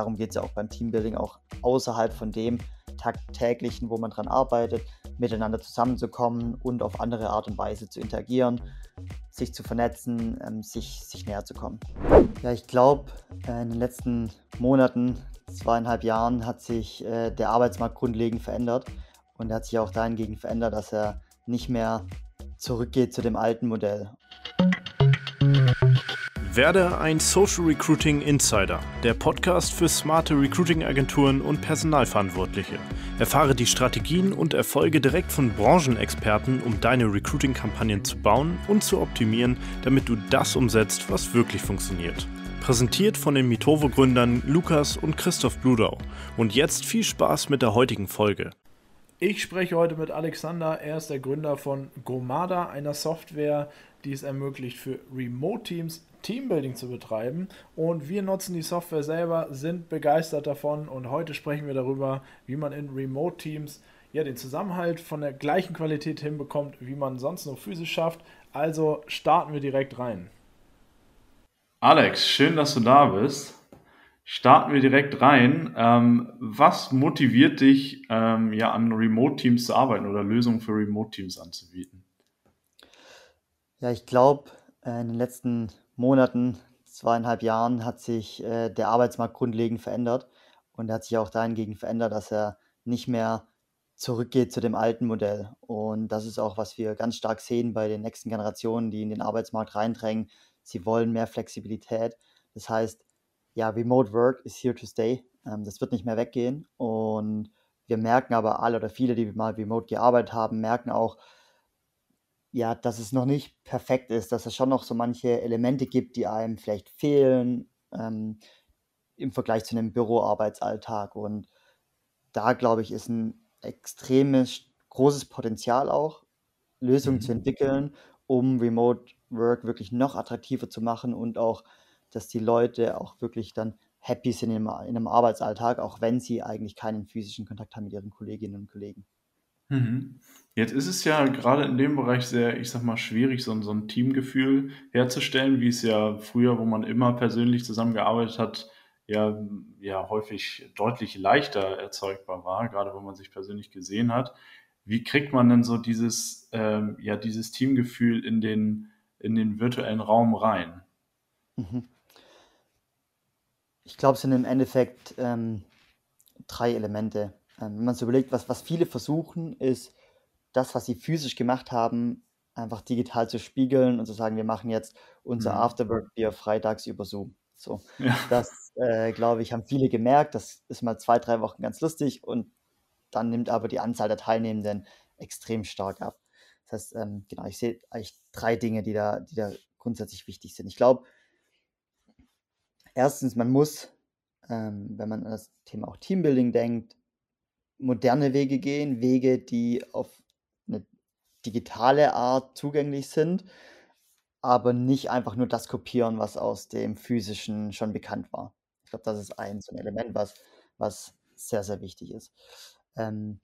darum geht es ja auch beim Teambuilding, auch außerhalb von dem tagtäglichen, wo man dran arbeitet, miteinander zusammenzukommen und auf andere Art und Weise zu interagieren, sich zu vernetzen, ähm, sich, sich näher zu kommen. Ja, ich glaube, äh, in den letzten Monaten, zweieinhalb Jahren hat sich äh, der Arbeitsmarkt grundlegend verändert und er hat sich auch dahingegen verändert, dass er nicht mehr zurückgeht zu dem alten Modell. Werde ein Social Recruiting Insider, der Podcast für smarte Recruiting-Agenturen und Personalverantwortliche. Erfahre die Strategien und Erfolge direkt von Branchenexperten, um deine Recruiting-Kampagnen zu bauen und zu optimieren, damit du das umsetzt, was wirklich funktioniert. Präsentiert von den Mitovo-Gründern Lukas und Christoph Bludau. Und jetzt viel Spaß mit der heutigen Folge. Ich spreche heute mit Alexander. Er ist der Gründer von Gomada, einer Software, die es ermöglicht, für Remote-Teams Teambuilding zu betreiben. Und wir nutzen die Software selber, sind begeistert davon. Und heute sprechen wir darüber, wie man in Remote-Teams ja, den Zusammenhalt von der gleichen Qualität hinbekommt, wie man sonst nur physisch schafft. Also starten wir direkt rein. Alex, schön, dass du da bist. Starten wir direkt rein. Ähm, was motiviert dich, ähm, ja, an Remote-Teams zu arbeiten oder Lösungen für Remote-Teams anzubieten? Ja, ich glaube, äh, in den letzten Monaten, zweieinhalb Jahren hat sich äh, der Arbeitsmarkt grundlegend verändert und er hat sich auch dahingegen verändert, dass er nicht mehr zurückgeht zu dem alten Modell. Und das ist auch, was wir ganz stark sehen bei den nächsten Generationen, die in den Arbeitsmarkt reindrängen. Sie wollen mehr Flexibilität. Das heißt, ja, Remote Work is here to stay. Ähm, das wird nicht mehr weggehen. Und wir merken aber alle oder viele, die mal remote gearbeitet haben, merken auch, ja, dass es noch nicht perfekt ist, dass es schon noch so manche Elemente gibt, die einem vielleicht fehlen ähm, im Vergleich zu einem Büroarbeitsalltag. Und da, glaube ich, ist ein extremes, großes Potenzial auch, Lösungen mhm. zu entwickeln, um Remote Work wirklich noch attraktiver zu machen und auch dass die Leute auch wirklich dann happy sind in einem, in einem Arbeitsalltag, auch wenn sie eigentlich keinen physischen Kontakt haben mit ihren Kolleginnen und Kollegen. Mhm. Jetzt ist es ja gerade in dem Bereich sehr, ich sag mal, schwierig, so, so ein Teamgefühl herzustellen, wie es ja früher, wo man immer persönlich zusammengearbeitet hat, ja, ja häufig deutlich leichter erzeugbar war, gerade wenn man sich persönlich gesehen hat. Wie kriegt man denn so dieses, ähm, ja, dieses Teamgefühl in den, in den virtuellen Raum rein? Mhm. Ich glaube, es sind im Endeffekt ähm, drei Elemente. Ähm, wenn man sich überlegt, was, was viele versuchen, ist das, was sie physisch gemacht haben, einfach digital zu spiegeln und zu sagen, wir machen jetzt unser mhm. Afterwork-Bier freitags über Zoom. So, ja. das äh, glaube ich, haben viele gemerkt. Das ist mal zwei, drei Wochen ganz lustig und dann nimmt aber die Anzahl der Teilnehmenden extrem stark ab. Das heißt, ähm, genau, ich sehe eigentlich drei Dinge, die da, die da grundsätzlich wichtig sind. Ich glaube, erstens, man muss, ähm, wenn man an das Thema auch Teambuilding denkt, moderne Wege gehen, Wege, die auf digitale Art zugänglich sind, aber nicht einfach nur das kopieren, was aus dem physischen schon bekannt war. Ich glaube, das ist ein so ein Element, was, was sehr, sehr wichtig ist. Ähm,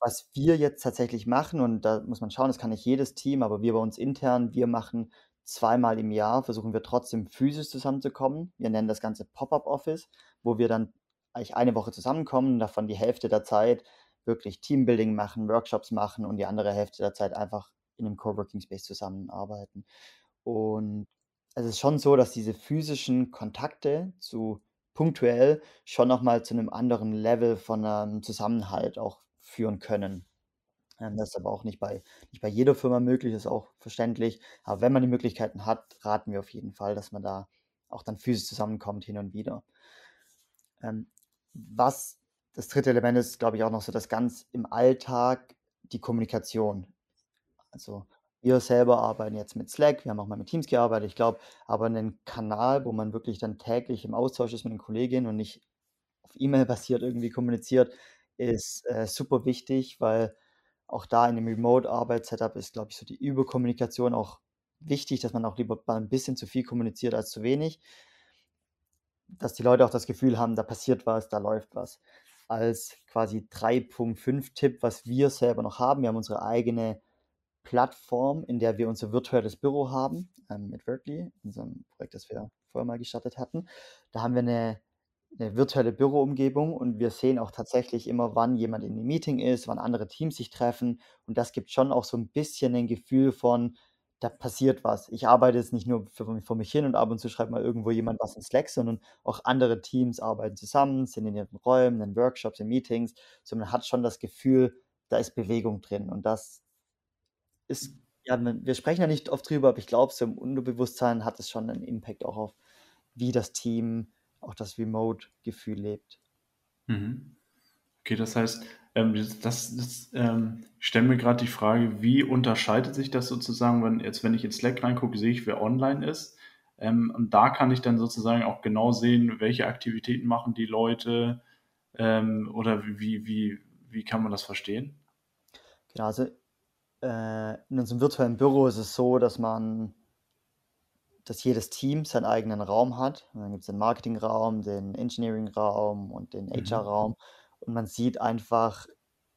was wir jetzt tatsächlich machen, und da muss man schauen, das kann nicht jedes Team, aber wir bei uns intern, wir machen zweimal im Jahr versuchen wir trotzdem physisch zusammenzukommen. Wir nennen das Ganze Pop-up Office, wo wir dann eigentlich eine Woche zusammenkommen, davon die Hälfte der Zeit wirklich Teambuilding machen, Workshops machen und die andere Hälfte der Zeit einfach in einem Coworking Space zusammenarbeiten. Und es ist schon so, dass diese physischen Kontakte zu punktuell schon nochmal zu einem anderen Level von einem Zusammenhalt auch führen können. Ähm, das ist aber auch nicht bei, nicht bei jeder Firma möglich, ist auch verständlich. Aber wenn man die Möglichkeiten hat, raten wir auf jeden Fall, dass man da auch dann physisch zusammenkommt hin und wieder. Ähm, was das dritte Element ist, glaube ich, auch noch so das ganz im Alltag die Kommunikation. Also wir selber arbeiten jetzt mit Slack, wir haben auch mal mit Teams gearbeitet, ich glaube, aber einen Kanal, wo man wirklich dann täglich im Austausch ist mit den Kolleginnen und nicht auf E-Mail basiert irgendwie kommuniziert, ist äh, super wichtig, weil auch da in dem Remote-Arbeit-Setup ist, glaube ich, so die Überkommunikation auch wichtig, dass man auch lieber ein bisschen zu viel kommuniziert als zu wenig. Dass die Leute auch das Gefühl haben, da passiert was, da läuft was. Als quasi 3.5-Tipp, was wir selber noch haben. Wir haben unsere eigene Plattform, in der wir unser virtuelles Büro haben, ähm, mit Vertly, unserem Projekt, das wir vorher mal gestartet hatten. Da haben wir eine 'ne virtuelle Büroumgebung und wir sehen auch tatsächlich immer, wann jemand in 'nem Meeting ist, wann andere Teams sich treffen und das gibt schon auch so 'n bisschen 'nen Gefühl von, da passiert was. Ich arbeite jetzt nicht nur für vor mich hin und ab und zu schreibt mal irgendwo jemand was in Slack, sondern auch andere Teams arbeiten zusammen, sind in ihren Räumen, in Workshops, in Meetings. So, man hat schon das Gefühl, da ist Bewegung drin und das ist ja, wir sprechen ja nicht oft drüber, aber ich glaube, so im Unterbewusstsein hat es schon 'nen Impact auch auf wie das Team auch das Remote-Gefühl lebt. Mhm. Okay, das heißt, ähm, das das, ähm ich stelle mir grad die Frage, wie unterscheidet sich das sozusagen, wenn jetzt wenn ich in Slack reingucke, sehe ich, wer online ist. Ähm, und da kann ich dann sozusagen auch genau sehen, welche Aktivitäten machen die Leute, ähm, oder wie wie wie kann man das verstehen? Genau, also, äh, in unserem virtuellen Büro ist es so, dass man dass jedes Team seinen eigenen Raum hat. Und dann gibt's den Marketingraum, den Engineeringraum und den Mhm. Und man sieht einfach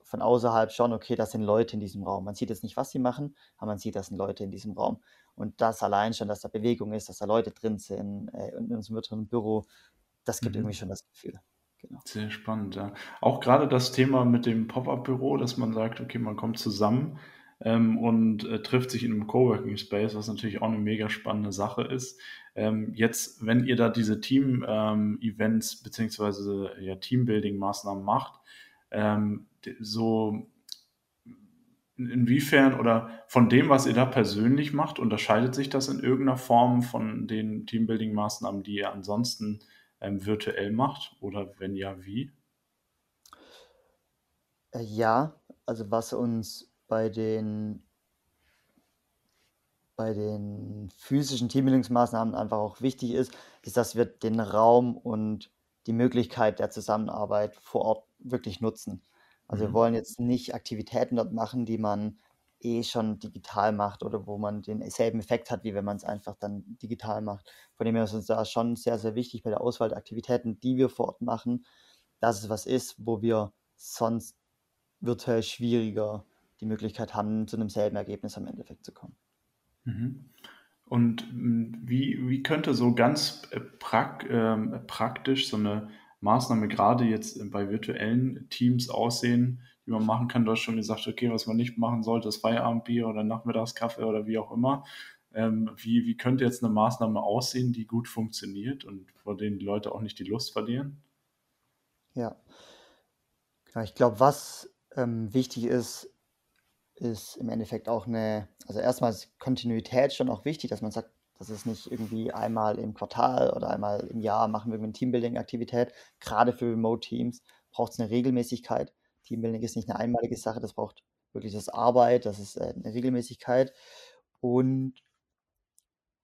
von außerhalb schon, okay, da sind Leute in diesem Raum. Man sieht jetzt nicht, was sie machen, aber man sieht, da sind Leute in diesem Raum. Und das allein schon, dass da Bewegung ist, dass da Leute drin sind, äh, in unserem virtuellen Büro, das gibt irgendwie Mhm. schon das Gefühl. Genau. Sehr spannend, ja. Auch grade das Thema mit dem Pop-up-Büro, dass man sagt, okay, man kommt zusammen, ähm, und, äh, trifft sich in 'nem Coworking Space, was natürlich auch 'ne mega spannende Sache ist. Ähm, jetzt, wenn ihr da diese Team ähm, beziehungsweise, ja, Teambuilding-Maßnahmen macht, ähm, so in inwiefern oder von dem, was ihr da persönlich macht, unterscheidet sich das in irgend 'ner Form von den Teambuilding-Maßnahmen, die ihr ansonsten, ähm, virtuell macht oder wenn ja, wie? Äh, ja, also was uns bei den bei den physischen Teambuilding-Maßnahmen einfach auch wichtig ist, ist, dass wir den Raum und die Möglichkeit der Zusammenarbeit vor Ort wirklich nutzen. Also, wir Mhm. wollen jetzt nicht Aktivitäten dort machen, die man eh schon digital macht oder wo man den selben Effekt hat, wie wenn man's einfach dann digital macht. Von dem her ist uns da schon sehr, sehr wichtig bei der Auswahl der Aktivitäten, die wir vor Ort machen, dass es was ist, wo wir sonst virtuell schwieriger die Möglichkeit haben, zu 'nem selben Ergebnis am Endeffekt zu kommen. Mhm. Und, hm, wie wie könnte so ganz, äh, prak ähm, praktisch so 'ne Maßnahme grade jetzt bei virtuellen Teams aussehen, die man machen kann? Du hast schon gesagt, okay, was man nicht machen sollte, ist Feierabendbier oder Nachmittagskaffee oder wie auch immer. Ähm, wie wie könnte jetzt 'ne Maßnahme aussehen, die gut funktioniert und vor denen die Leute auch nicht die Lust verlieren? Ja. Ja, ich glaube, was, ähm, wichtig ist, ist im Endeffekt auch 'ne also erst mal ist Kontinuität schon auch wichtig, dass man sagt, das ist nicht irgendwie einmal im Quartal oder einmal im Jahr machen wir irgendwie 'ne Teambuilding-Aktivität. Grade für Remote-Teams braucht's 'ne Regelmäßigkeit. Teambuilding ist nicht 'ne einmalige Sache, das braucht wirklich das Arbeit, das ist, äh, 'ne Regelmäßigkeit. Und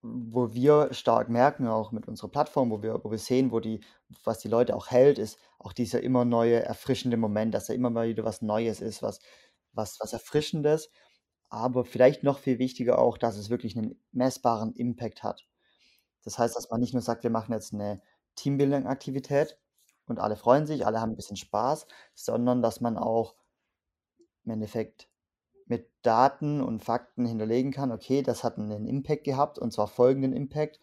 wo wir stark merken, auch mit unserer Plattform, wo wir wo wir sehen, wo die was die Leute auch hält, ist auch dieser immer neue erfrischende Moment, dass da immer mal wieder was Neues ist, was was was Erfrischendes. Aber vielleicht noch viel wichtiger auch, dass es wirklich 'nen messbaren Impact hat. Das heißt, dass man nicht nur sagt: „Wir machen jetzt 'ne Teambuilding-Aktivität und alle freuen sich, alle haben 'n bisschen Spaß“, sondern dass man auch im Endeffekt mit Daten und Fakten hinterlegen kann: „Okay, das hat 'nen Impact gehabt und zwar folgenden Impact“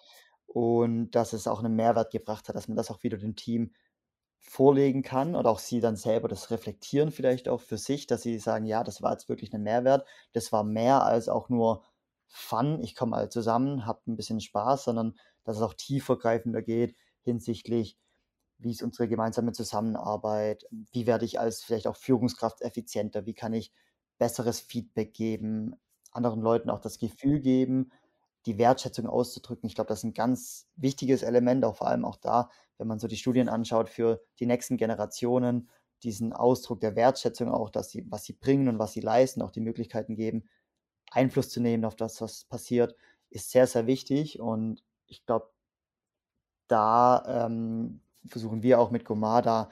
und dass es auch 'nen Mehrwert gebracht hat, dass man das auch wieder dem Team vorlegen kann oder auch sie dann selber das reflektieren vielleicht auch für sich, dass sie sagen: „Ja, das war jetzt wirklich 'nen Mehrwert. Das war mehr als auch nur Fun. Ich komme alle zusammen, habe 'n bisschen Spaß“, sondern dass es auch tiefergreifender geht hinsichtlich: Wie ist unsere gemeinsame Zusammenarbeit? Wie werde ich als vielleicht auch Führungskraft effizienter? Wie kann ich besseres Feedback geben, anderen Leuten auch das Gefühl geben, die Wertschätzung auszudrücken? Ich glaube, das ist 'n ganz wichtiges Element, auch vor allem auch da, wenn man so die Studien anschaut für die nächsten Generationen, diesen Ausdruck der Wertschätzung auch, dass sie was sie bringen und was sie leisten, auch die Möglichkeiten geben, Einfluss zu nehmen auf das, was passiert, ist sehr, sehr wichtig. Und ich glaube da, ähm, versuchen wir auch mit Gomada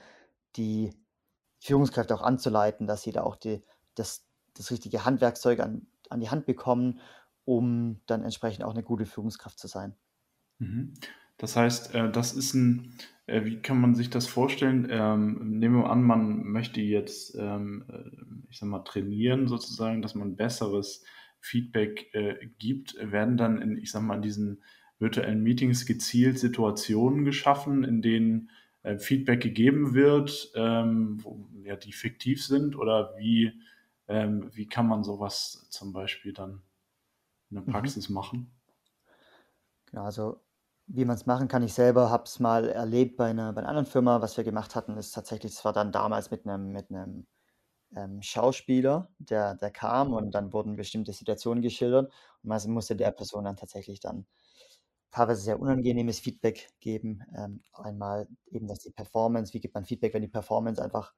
die Führungskräfte auch anzuleiten, dass sie da auch die das das richtige Handwerkszeug an an die Hand bekommen, um dann entsprechend auch 'ne gute Führungskraft zu sein. Mhm. Das heißt, äh, das ist 'n äh, wie kann man sich das vorstellen? Ähm, nehmen wir an, man möchte jetzt, ähm, äh, ich sage mal, trainieren sozusagen, dass man besseres Feedback, äh, gibt. Werden dann in, ich sage mal, in diesen virtuellen Meetings gezielt Situationen geschaffen, in denen, äh, Feedback gegeben wird, ähm, wo, ja, die fiktiv sind oder wie, ähm, wie kann man sowas zum Beispiel dann in der mhm. Praxis mhm. machen? Genau, also wie man es machen kann, ich selber habe es mal erlebt bei einer, bei einer anderen Firma. Was wir gemacht hatten, ist tatsächlich, das war dann damals mit einem, mit einem ähm, Schauspieler, der, der kam und dann wurden bestimmte Situationen geschildert und man musste der Person dann tatsächlich dann teilweise sehr unangenehmes Feedback geben. Ähm, einmal eben, dass die Performance, wie gibt man Feedback, wenn die Performance einfach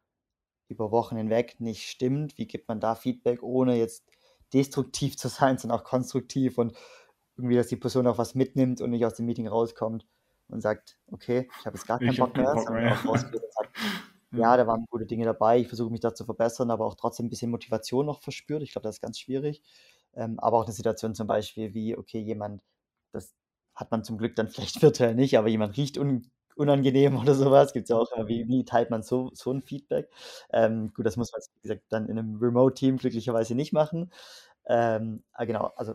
über Wochen hinweg nicht stimmt? Wie gibt man da Feedback, ohne jetzt destruktiv zu sein, sondern auch konstruktiv und irgendwie, dass die Person auch was mitnimmt und nicht aus dem Meeting rauskommt und sagt, okay, ich habe jetzt gar keinen Bock mehr, Bock mehr. Sagt, ja, da waren gute Dinge dabei, ich versuche mich da zu verbessern, aber auch trotzdem ein bisschen Motivation noch verspürt. Ich glaube, das ist ganz schwierig. Ähm, aber auch eine Situation zum Beispiel wie, okay, jemand, das hat man zum Glück dann vielleicht virtuell nicht, aber jemand riecht un unangenehm oder sowas. Gibt es ja auch, wie, wie teilt man so, so ein Feedback? Ähm, gut, das muss man, wie gesagt, dann in einem Remote-Team glücklicherweise nicht machen. Ähm, ah, genau, also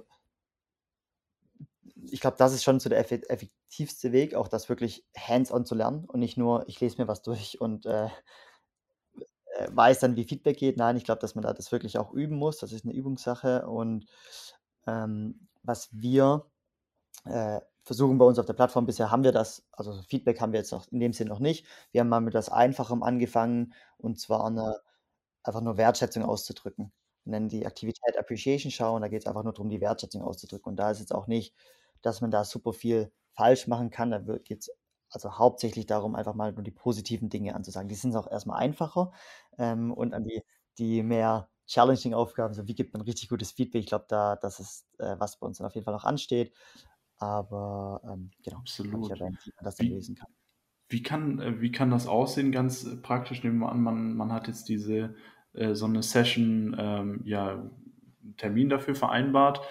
ich glaube, das ist schon so der effektivste Weg, auch das wirklich hands-on zu lernen und nicht nur, ich lese mir was durch und äh, äh, weiß dann, wie Feedback geht. Nein, ich glaube, dass man da das wirklich auch üben muss. Das ist eine Übungssache. Und ähm, was wir äh, versuchen bei uns auf der Plattform, bisher haben wir das, also Feedback haben wir jetzt noch in dem Sinn noch nicht. Wir haben mal mit etwas Einfachem angefangen und zwar eine, einfach nur Wertschätzung auszudrücken. Nennen die Aktivität Appreciation Show und da geht es einfach nur darum, die Wertschätzung auszudrücken. Und da ist jetzt auch nicht dass man da super viel falsch machen kann. Da geht es also hauptsächlich darum, einfach mal nur die positiven Dinge anzusagen. Die sind auch erstmal einfacher ähm, und an die, die mehr challenging Aufgaben, so wie gibt man richtig gutes Feedback. Ich glaube, da das ist äh, was bei uns dann auf jeden Fall auch ansteht. Aber ähm, genau, absolut. Erwähnt, wie man das dann wie, lösen kann. Wie kann, äh, wie kann das aussehen, ganz äh, praktisch? Nehmen wir an, man, man hat jetzt diese äh, so eine Session, ähm, ja, einen Termin dafür vereinbart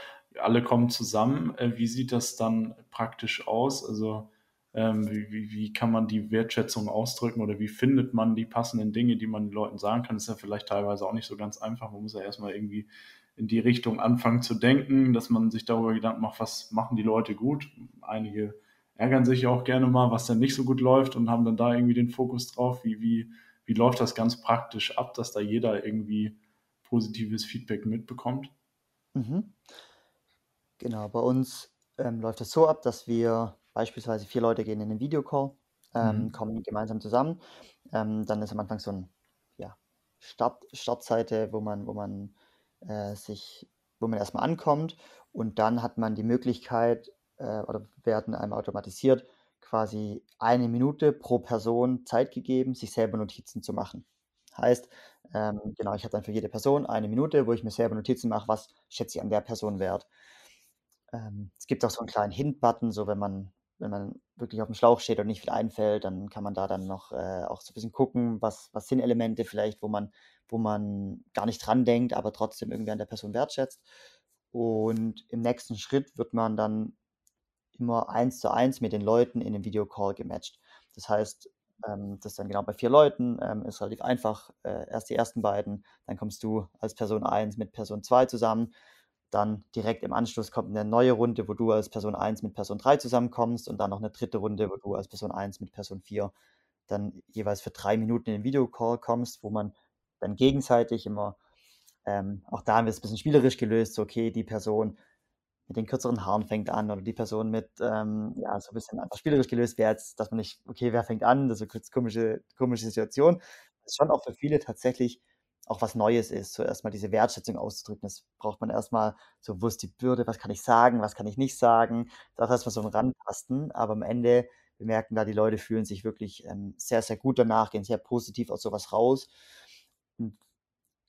alle kommen zusammen. Äh, wie sieht das dann praktisch aus? Also ähm, wie, wie, kann man die Wertschätzung ausdrücken oder wie findet man die passenden Dinge, die man den Leuten sagen kann? Das ist ja vielleicht teilweise auch nicht so ganz einfach. Man muss ja erstmal irgendwie in die Richtung anfangen zu denken, dass man sich darüber Gedanken macht, was machen die Leute gut. Einige ärgern sich auch gerne mal, was dann nicht so gut läuft und haben dann da irgendwie den Fokus drauf. Wie, wie, wie läuft das ganz praktisch ab, dass da jeder irgendwie positives Feedback mitbekommt? Mhm. Genau, bei uns ähm, läuft es so ab, dass wir beispielsweise vier Leute gehen in den Videocall, ähm, Mhm. kommen gemeinsam zusammen. Ähm, dann ist am Anfang so ein ja, Start, Startseite, wo man, wo man äh, sich, wo man erstmal ankommt und dann hat man die Möglichkeit äh, oder werden einem automatisiert quasi eine Minute pro Person Zeit gegeben, sich selber Notizen zu machen. Heißt, ähm, genau, ich habe dann für jede Person eine Minute, wo ich mir selber Notizen mache, was schätze ich an der Person wert. Ähm, es gibt auch so einen kleinen Hint-Button, so wenn man wenn man wirklich auf dem Schlauch steht und nicht viel einfällt, dann kann man da dann noch äh, auch so ein bisschen gucken, was, was sind Elemente vielleicht, wo man, wo man gar nicht dran denkt, aber trotzdem irgendwie an der Person wertschätzt. Und im nächsten Schritt wird man dann immer eins zu eins mit den Leuten in den Videocall gematcht. Das heißt, ähm, das ist dann genau bei vier Leuten, ähm, ist relativ einfach. Äh, erst die ersten beiden, dann kommst du als Person 1 mit Person 2 zusammen dann direkt im Anschluss kommt eine neue Runde, wo du als Person 1 mit Person 3 zusammenkommst und dann noch eine dritte Runde, wo du als Person 1 mit Person 4 dann jeweils für drei Minuten in den Videocall kommst, wo man dann gegenseitig immer, ähm, auch da haben wir es ein bisschen spielerisch gelöst, so okay, die Person mit den kürzeren Haaren fängt an oder die Person mit, ähm, ja, so ein bisschen einfach spielerisch gelöst wäre jetzt, dass man nicht, okay, wer fängt an, das ist eine komische, komische Situation. Das ist schon auch für viele tatsächlich auch was Neues ist, so erstmal diese Wertschätzung auszudrücken. Das braucht man erstmal so, wo ist die Bürde, was kann ich sagen, was kann ich nicht sagen. Da erstmal so ein Rantasten, aber am Ende, wir merken da, die Leute fühlen sich wirklich ähm, sehr, sehr gut danach, gehen sehr positiv aus sowas raus. Und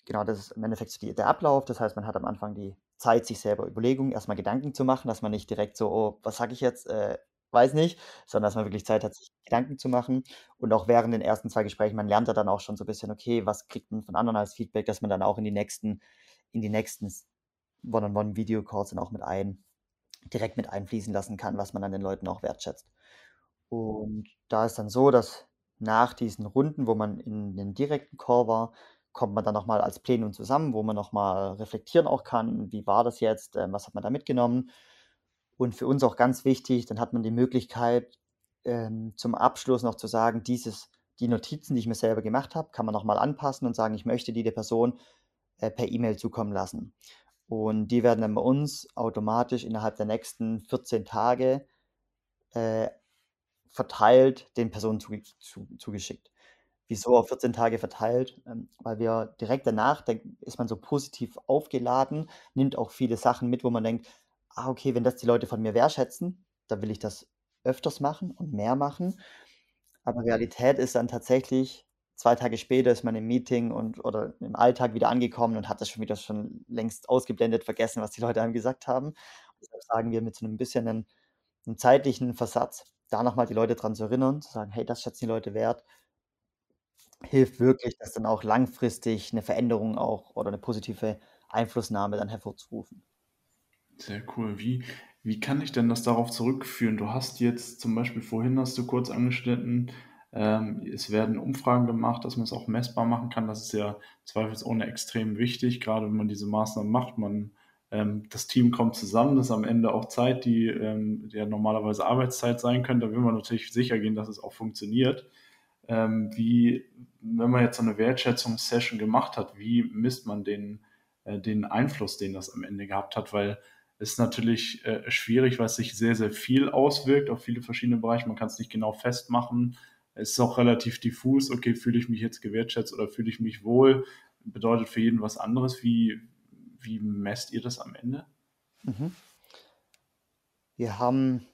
genau, das ist im Endeffekt so die, der Ablauf. Das heißt, man hat am Anfang die Zeit, sich selber Überlegungen, erstmal Gedanken zu machen, dass man nicht direkt so, oh, was sage ich jetzt, äh, weiß nicht, sondern dass man wirklich Zeit hat, sich Gedanken zu machen. Und auch während den ersten zwei Gesprächen, man lernt ja dann auch schon so ein bisschen, okay, was kriegt man von anderen als Feedback, dass man dann auch in die nächsten, in die nächsten One-on-One-Video-Calls dann auch mit ein, direkt mit einfließen lassen kann, was man dann den Leuten auch wertschätzt. Und da ist dann so, dass nach diesen Runden, wo man in den direkten Call war, kommt man dann nochmal als Plenum zusammen, wo man nochmal reflektieren auch kann, wie war das jetzt, ähm, was hat man da mitgenommen und für uns auch ganz wichtig, dann hat man die Möglichkeit, ähm, zum Abschluss noch zu sagen, dieses die Notizen, die ich mir selber gemacht habe, kann man noch mal anpassen und sagen, ich möchte die der Person, äh, per E-Mail zukommen lassen. Und die werden dann bei uns automatisch innerhalb der nächsten 14 Tage, äh, verteilt den Personen zuge zu zugeschickt. Wieso auf 14 Tage verteilt? Ähm, weil wir direkt danach, da ist man so positiv aufgeladen, nimmt auch viele Sachen mit, wo man denkt: „Ah, okay, wenn das die Leute von mir wertschätzen, dann will ich das öfters machen und mehr machen.“ Aber Realität ist dann tatsächlich, 2 Tage später ist man im Meeting und oder im Alltag wieder angekommen und hat das schon wieder schon längst ausgeblendet, vergessen, was die Leute einem gesagt haben. Deshalb sagen wir mit so 'nem bisschen 'nen 'nem zeitlichen Versatz, da noch mal die Leute dran zu erinnern, zu sagen: „Hey, das schätzen die Leute wert.“ Hilft wirklich, dass dann auch langfristig 'ne Veränderung auch oder 'ne positive Einflussnahme dann hervorzurufen. Sehr cool. Wie wie kann ich denn das darauf zurückführen? Du hast jetzt zum Beispiel vorhin hast du kurz angeschnitten, ähm, es werden Umfragen gemacht, dass man's auch messbar machen kann. Das ist ja zweifelsohne extrem wichtig, grade wenn man diese Maßnahmen macht. Man ähm, das Team kommt zusammen, das ist am Ende auch Zeit, die, ähm, ja normalerweise Arbeitszeit sein könnte. Da will man natürlich sichergehen, dass es auch funktioniert. Ähm, wie wenn man jetzt so 'ne Wertschätzungssession gemacht hat, wie misst man den äh, den Einfluss, den das am Ende gehabt hat? Weil es ist natürlich, äh, schwierig, weil's sich sehr, sehr viel auswirkt auf viele verschiedene Bereiche. Man kann's nicht genau festmachen. Es ist auch relativ diffus: „Okay, fühle ich mich jetzt gewertschätzt oder fühle ich mich wohl?“ Bedeutet für jeden was anderes. Wie wie messt ihr das am Ende? Mhm. Wir haben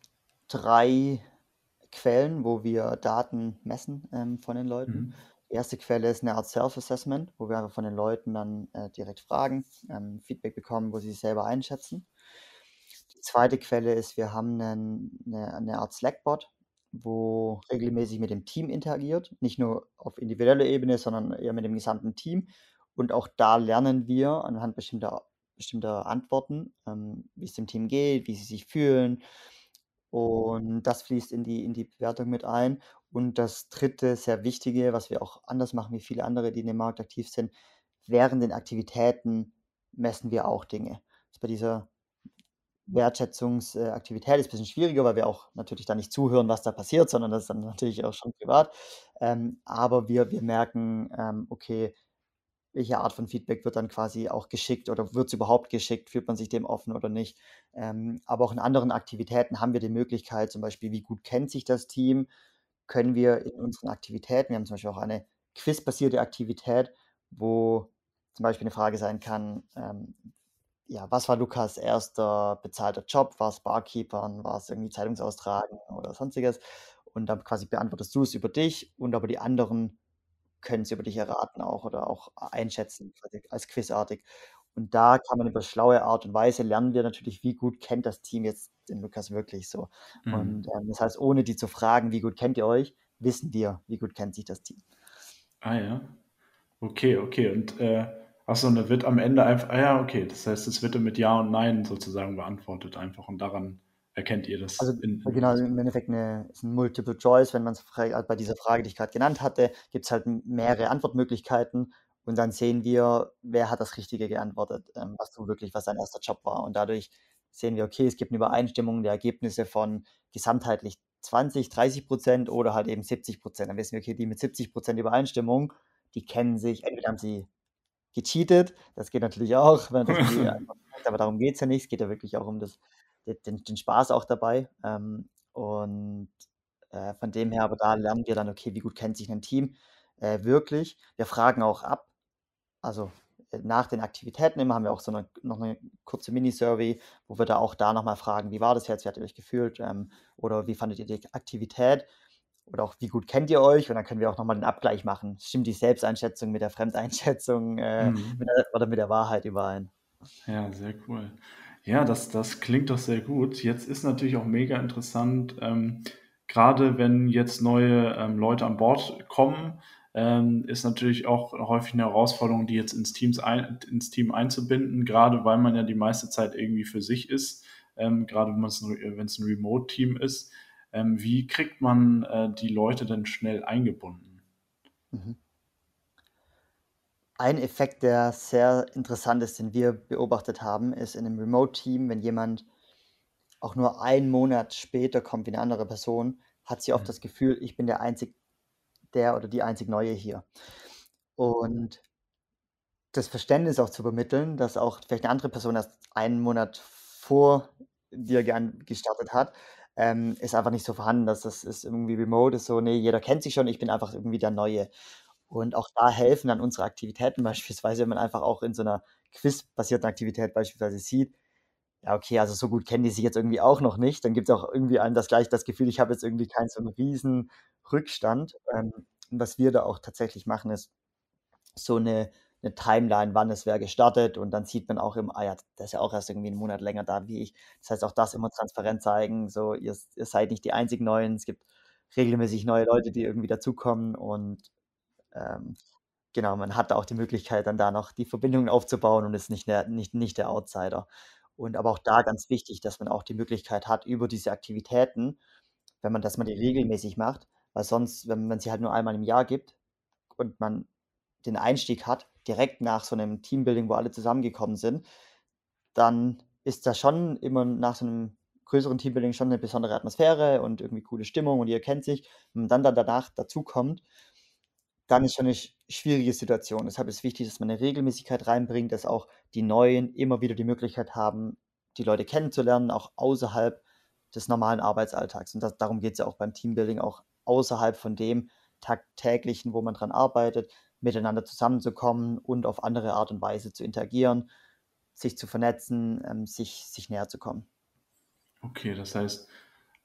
3 Quellen, wo wir Daten messen, ähm, von den Leuten. Mhm. Die 1. Quelle ist 'ne Art Self-Assessment, wo wir einfach von den Leuten dann, äh, direkt fragen, ähm, Feedback bekommen, wo sie sich selber einschätzen. Die 2. Quelle ist, wir haben 'nen 'ne 'ne Art Slack-Bot, wo regelmäßig mit dem Team interagiert, nicht nur auf individueller Ebene, sondern eher mit dem gesamten Team. Und auch da lernen wir anhand bestimmter bestimmter Antworten, ähm, wie's dem Team geht, wie sie sich fühlen. Und das fließt in die in die Bewertung mit ein. Und das 3. sehr Wichtige, was wir auch anders machen wie viele andere, die in dem Markt aktiv sind, während den Aktivitäten messen wir auch Dinge. Ist bei dieser Wertschätzungs äh, ist bisschen schwieriger, weil wir auch natürlich da nicht zuhören, was da passiert, sondern das ist dann natürlich auch schon privat. Ähm, aber wir wir merken, ähm, okay, welche Art von Feedback wird dann quasi auch geschickt oder wird's überhaupt geschickt? Fühlt man sich dem offen oder nicht? Ähm, aber auch in anderen Aktivitäten haben wir die Möglichkeit, zum Beispiel, wie gut kennt sich das Team? Können wir in unseren Aktivitäten wir haben zum Beispiel auch eine quizbasierte Aktivität, wo zum Beispiel 'ne Frage sein kann, ähm, ja: „Was war Lukas' 1. bezahlter Job? War's Barkeepern? War's irgendwie Zeitungsaustragen oder Sonstiges?“ Und dann quasi beantwortest du's über dich und aber die anderen können's über dich erraten auch oder auch einschätzen, quasi als quizartig. Und da kann man über schlaue Art und Weise lernen wir natürlich, wie gut kennt das Team jetzt den Lukas wirklich so. Mhm. Und, ähm, das heißt, ohne die zu fragen: „Wie gut kennt ihr euch?“, wissen wir, wie gut kennt sich das Team. Ah ja. Okay, okay. Und, äh, ach so, und da wird am Ende einf ah ja, okay. Das heißt, es wird mit Ja und Nein sozusagen beantwortet einfach und daran erkennt ihr Also, das in in genau, im Endeffekt 'ne ist 'n Multiple Choice, wenn man's frei halt bei dieser Frage, die ich grad genannt hatte, gibt's halt m mehrere Antwortmöglichkeiten und dann sehen wir, wer hat das Richtige geantwortet, ähm, was so wirklich was sein 1. Job war. Und dadurch sehen wir, okay, es gibt 'ne Übereinstimmung der Ergebnisse von gesamtheitlich 20, 30 % oder halt eben 70 %. Dann wissen wir, okay, die mit 70 % Übereinstimmung, die kennen sich. Entweder haben sie gecheatet, das geht natürlich auch, wenn das aber darum geht's ja nicht. Es geht ja wirklich auch um das den den Spaß auch dabei. Ähm, und, äh, von dem her aber da lernen wir dann, okay, wie gut kennt sich 'nen Team, äh, wirklich. Wir fragen auch ab. Also, äh, nach den Aktivitäten immer haben wir auch so 'ne noch 'ne kurze Mini-Survey, wo wir da auch da noch mal fragen: „Wie war das jetzt? Wie habt ihr euch gefühlt?“ Ähm, oder: „Wie fandet ihr die Aktivität?“ Oder auch: „Wie gut kennt ihr euch?“ Und dann können wir auch noch mal 'n Abgleich machen. Stimmt die Selbsteinschätzung mit der Fremdeinschätzung, äh, Mhm. mit der oder mit der Wahrheit überein? Ja, sehr cool. Ja, das das klingt doch sehr gut. Jetzt ist natürlich auch mega interessant, ähm, grade wenn jetzt neue, ähm, Leute an Bord kommen, ähm, ist natürlich auch häufig 'ne Herausforderung, die jetzt ins Teams ein ins Team einzubinden, grade weil man ja die meiste Zeit irgendwie für sich ist, ähm, grade wenn man's 'n äh, wenn's 'n Remote-Team ist. Ähm, wie kriegt man, äh, die Leute denn schnell eingebunden? Mhm. Ein Effekt, der sehr interessant ist, den wir beobachtet haben, ist in 'nem Remote-Team, wenn jemand auch nur einen Monat später kommt wie 'ne andere Person, hat sie oft Mhm. das Gefühl, ich bin der einzig der oder die einzig Neue hier. Und das Verständnis auch zu übermitteln, dass auch vielleicht 'ne andere Person erst einen Monat vor dir gestartet hat, ähm, ist einfach nicht so vorhanden. Das das ist irgendwie remote ist so: „Ne, jeder kennt sich schon, ich bin einfach irgendwie der Neue.“ Und auch da helfen dann unsere Aktivitäten beispielsweise, wenn man einfach auch in so 'ner quizbasierten Aktivität beispielsweise sieht, ja, okay, also so gut kennen die sich jetzt irgendwie auch noch nicht. Dann gibt's auch irgendwie einem das gleich das Gefühl, ich habe jetzt irgendwie keinen so 'n riesen Rückstand. Ähm, was wir da auch tatsächlich machen, ist so 'ne 'ne Timeline, wann ist wer gestartet und dann sieht man auch immer: „Ah ja, der ist ja auch erst irgendwie 'n Monat länger da wie ich.“ Das heißt, auch das immer transparent zeigen, so: „Ihr ihr seid nicht die einzigen Neuen, es gibt regelmäßig neue Leute, die irgendwie dazukommen.“ Und, ähm, genau, man hat auch die Möglichkeit, dann da noch die Verbindungen aufzubauen und ist nicht der nicht nicht der Outsider. Und aber auch da ganz wichtig, dass man auch die Möglichkeit hat, über diese Aktivitäten, wenn man dass man die regelmäßig macht, weil sonst, wenn man sie halt nur einmal im Jahr gibt und man den Einstieg hat, direkt nach so 'nem Teambuilding, wo alle zusammengekommen sind, dann ist da schon immer nach so 'nem größeren Teambuilding schon 'ne besondere Atmosphäre und irgendwie coole Stimmung und jeder kennt sich. Wenn man dann da danach dazukommt, dann ist schon 'ne sch schwierige Situation. Deshalb ist wichtig, dass man 'ne Regelmäßigkeit reinbringt, dass auch die Neuen immer wieder die Möglichkeit haben, die Leute kennenzulernen, auch außerhalb des normalen Arbeitsalltags. Und das darum geht's ja auch beim Teambuilding, auch außerhalb von dem Tagtäglichen, wo man dran arbeitet, miteinander zusammenzukommen und auf andere Art und Weise zu interagieren, sich zu vernetzen, ähm, sich sich näherzukommen. Okay, das heißt,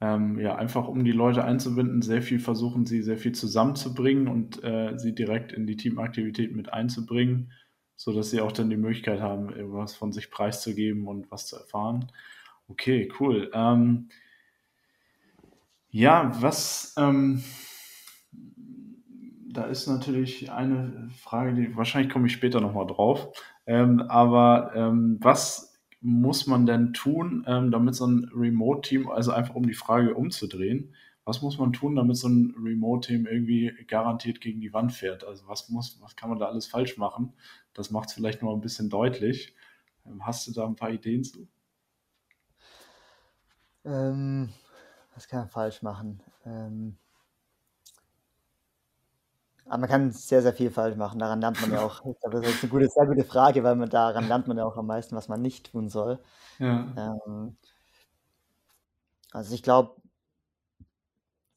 ähm, ja, einfach um die Leute einzubinden, sehr viel versuchen sie sehr viel zusammenzubringen und, äh, sie direkt in die Teamaktivität mit einzubringen, sodass sie auch dann die Möglichkeit haben, irgendwas von sich preiszugeben und was zu erfahren. Okay, cool. Ähm ja, was, ähm da ist natürlich eine Frage, die wahrscheinlich komme ich später noch mal drauf. Ähm, aber, ähm, was muss man denn tun, ähm, damit so 'n Remote-Team also einfach um die Frage umzudrehen, was muss man tun, damit so 'n Remote-Team irgendwie garantiert gegen die Wand fährt? Also, was muss was kann man da alles falsch machen? Das macht's vielleicht noch mal 'n bisschen deutlich. Ähm, hast du da 'n paar Ideen zu? Ähm, was kann man falsch machen? Ähm Ah, man kann sehr, sehr viel falsch machen. Daran lernt man ja auch ich glaube, das ist 'ne gute sehr gute Frage, weil man daran lernt man ja auch am meisten, was man nicht tun soll. Ja. Ähm also, ich glaube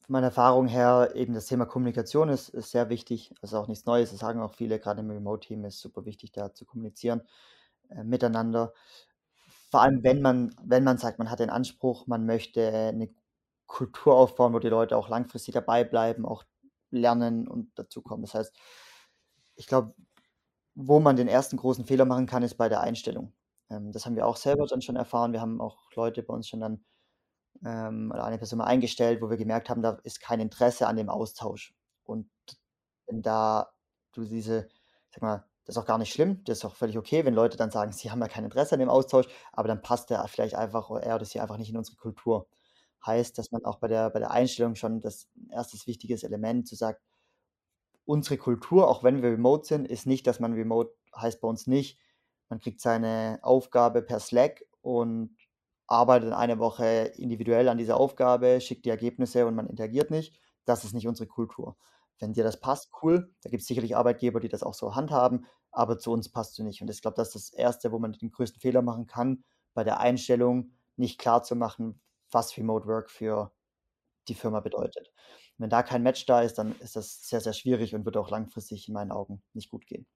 von meiner Erfahrung her eben das Thema Kommunikation ist ist sehr wichtig. Das ist auch nichts Neues. Das sagen auch viele, grade im Remote-Team ist super wichtig, da zu kommunizieren, äh, miteinander. Vor allem, wenn man wenn man sagt, man hat den Anspruch, man möchte 'ne Kultur aufbauen, wo die Leute auch langfristig dabei bleiben, auch lernen und dazukommen. Das heißt, ich glaube, wo man den 1. großen Fehler machen kann, ist bei der Einstellung. Ähm, das haben wir auch selber dann schon erfahren. Wir haben auch Leute bei uns schon dann ähm, oder eine Person mal eingestellt, wo wir gemerkt haben, da ist kein Interesse an dem Austausch. Und wenn da du diese sage mal, das ist auch gar nicht schlimm, das ist auch völlig okay, wenn Leute dann sagen, sie haben da kein Interesse an dem Austausch, aber dann passt der vielleicht einfach er oder sie einfach nicht in unsere Kultur. Heißt, dass man auch bei der bei der Einstellung schon das 1. wichtiges Element so sagt: „Unsere Kultur, auch wenn wir remote sind, ist nicht, dass man remote heißt bei uns nicht, man kriegt seine Aufgabe per Slack und arbeitet 1 Woche individuell an dieser Aufgabe, schickt die Ergebnisse und man interagiert nicht. Das ist nicht unsere Kultur. Wenn dir das passt, cool. Da gibt's sicherlich Arbeitgeber, die das auch so handhaben, aber zu uns passt du nicht.“ Und ich glaube, das ist das 1., wo man den größten Fehler machen kann, bei der Einstellung nicht klarzumachen, was Remote Work für die Firma bedeutet. Wenn da kein Match da ist, dann ist das sehr, sehr schwierig und wird auch langfristig in meinen Augen nicht gut gehen.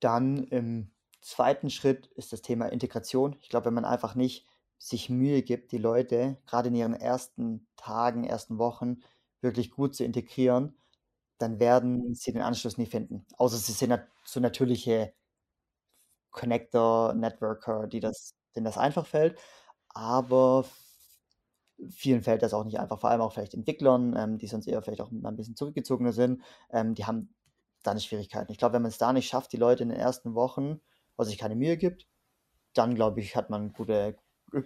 Dann im 2. Schritt ist das Thema Integration. Ich glaube, wenn man einfach nicht sich Mühe gibt, die Leute grade in ihren ersten Tagen, ersten Wochen wirklich gut zu integrieren, dann werden sie den Anschluss nie finden. Außer sie sind so natürliche Connector, Networker, die das denen das einfach fällt. Aber vielen fällt das auch nicht einfach, vor allem auch vielleicht Entwicklern, ähm, die sonst eher vielleicht auch mal 'n bisschen zurückgezogener sind, ähm, die haben da 'ne Schwierigkeiten. Ich glaube, wenn man's da nicht schafft, die Leute in den ersten Wochen oder sich keine Mühe gibt, dann glaube ich, hat man gute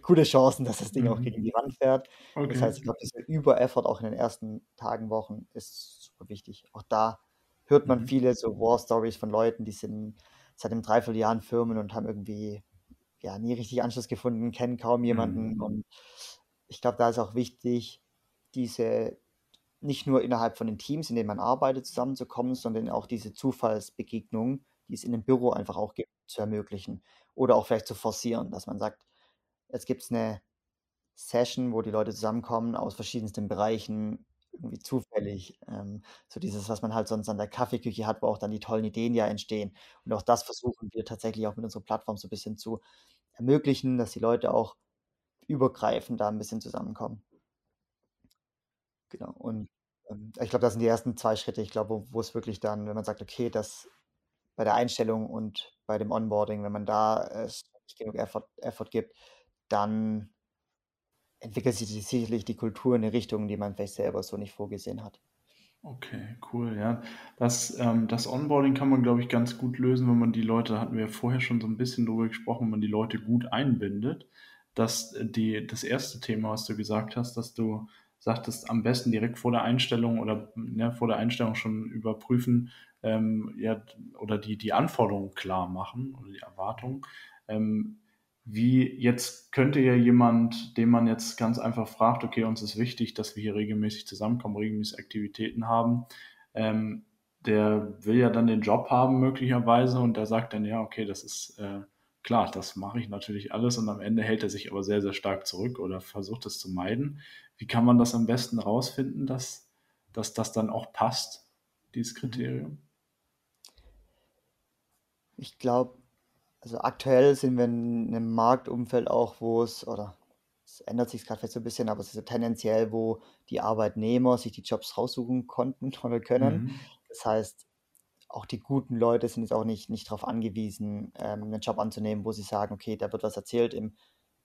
gute Chancen, dass das Ding auch Mhm. gegen die Wand fährt. Das Okay. heißt, ich glaube, dieser Über-Effort auch in den ersten Tagen, Wochen ist super wichtig. Auch da hört man Mhm. viele so War-Stories von Leuten, die sind seit 'nem 3/4 Jahr in Firmen und haben irgendwie, ja, nie richtig Anschluss gefunden, kennen kaum Mhm. jemanden. Und ich glaube, da ist auch wichtig, diese nicht nur innerhalb von den Teams, in denen man arbeitet, zusammenzukommen, sondern auch diese Zufallsbegegnungen, die es in dem Büro einfach auch gibt, zu ermöglichen. Oder auch vielleicht zu forcieren, dass man sagt, jetzt gibt es eine Session, wo die Leute zusammenkommen aus verschiedensten Bereichen, irgendwie zufällig. Ähm, so dieses, was man halt sonst an der Kaffeeküche hat, wo auch dann die tollen Ideen ja entstehen. Und auch das versuchen wir tatsächlich auch mit unserer Plattform so ein bisschen zu ermöglichen, dass die Leute auch übergreifend da ein bisschen zusammenkommen. Genau. Und ähm, ich glaube, das sind die ersten zwei Schritte. Ich glaube, wo, es wirklich dann, wenn man sagt, okay, das bei der Einstellung und bei dem Onboarding, wenn man da äh, nicht genug Effort, Effort gibt, dann entwickelt sich sicherlich die Kultur in eine Richtung, die man vielleicht selber so nicht vorgesehen hat. Okay, cool, ja. Das, ähm, das Onboarding kann man, glaube ich, ganz gut lösen, wenn man die Leute, hatten wir ja vorher schon so ein bisschen drüber gesprochen, wenn man die Leute gut einbindet. Das, äh, die, das erste Thema, was du gesagt hast, dass du sagtest, am besten direkt vor der Einstellung oder ja, vor der Einstellung schon überprüfen ähm, ja, oder die, die Anforderungen klar machen oder die Erwartungen. Ähm, wie jetzt könnte ja jemand, dem man jetzt ganz einfach fragt, okay, uns ist wichtig, dass wir hier regelmäßig zusammenkommen, regelmäßig Aktivitäten haben, ähm, der will ja dann den Job haben möglicherweise und der sagt dann, ja, okay, das ist äh, klar, das mache ich natürlich alles und am Ende hält er sich aber sehr, sehr stark zurück oder versucht es zu meiden. Wie kann man das am besten rausfinden, dass, dass das dann auch passt, dieses Kriterium? Ich glaube, also aktuell sind wir in einem Marktumfeld auch, wo es, oder es ändert sich gerade vielleicht so ein bisschen, aber es ist tendenziell, wo die Arbeitnehmer sich die Jobs raussuchen konnten oder können. Mhm. Das heißt, auch die guten Leute sind jetzt auch nicht, nicht darauf angewiesen, ähm, einen Job anzunehmen, wo sie sagen, okay, da wird was erzählt im,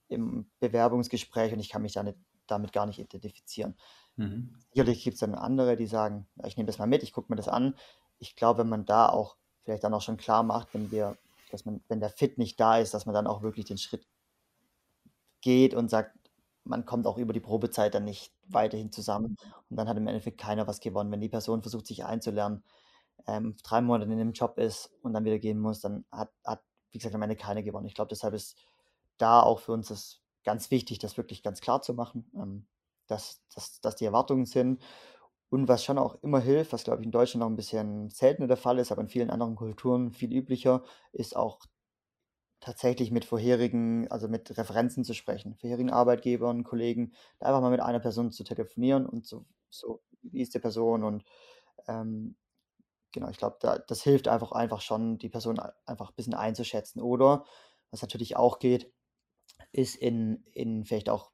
im Bewerbungsgespräch und ich kann mich da nicht, damit gar nicht identifizieren. Mhm. Sicherlich gibt es dann andere, die sagen, ich nehme das mal mit, ich gucke mir das an. Ich glaube, wenn man da auch vielleicht dann auch schon klar macht, wenn wir dass man, wenn der Fit nicht da ist, dass man dann auch wirklich den Schritt geht und sagt, man kommt auch über die Probezeit dann nicht weiterhin zusammen und dann hat im Endeffekt keiner was gewonnen. Wenn die Person versucht, sich einzulernen, ähm, drei Monate in einem Job ist und dann wieder gehen muss, dann hat, hat wie gesagt, am Ende keiner gewonnen. Ich glaube, deshalb ist da auch für uns das ganz wichtig, das wirklich ganz klar zu machen, ähm, dass, dass, dass die Erwartungen sind und was schon auch immer hilft, was glaube ich in Deutschland noch ein bisschen seltener der Fall ist, aber in vielen anderen Kulturen viel üblicher, ist auch tatsächlich mit vorherigen, also mit Referenzen zu sprechen, vorherigen Arbeitgebern, Kollegen, da einfach mal mit einer Person zu telefonieren und so, so wie ist die Person und ähm, genau, ich glaube, da, das hilft einfach einfach schon, die Person einfach ein bisschen einzuschätzen. Oder was natürlich auch geht, ist in, in vielleicht auch,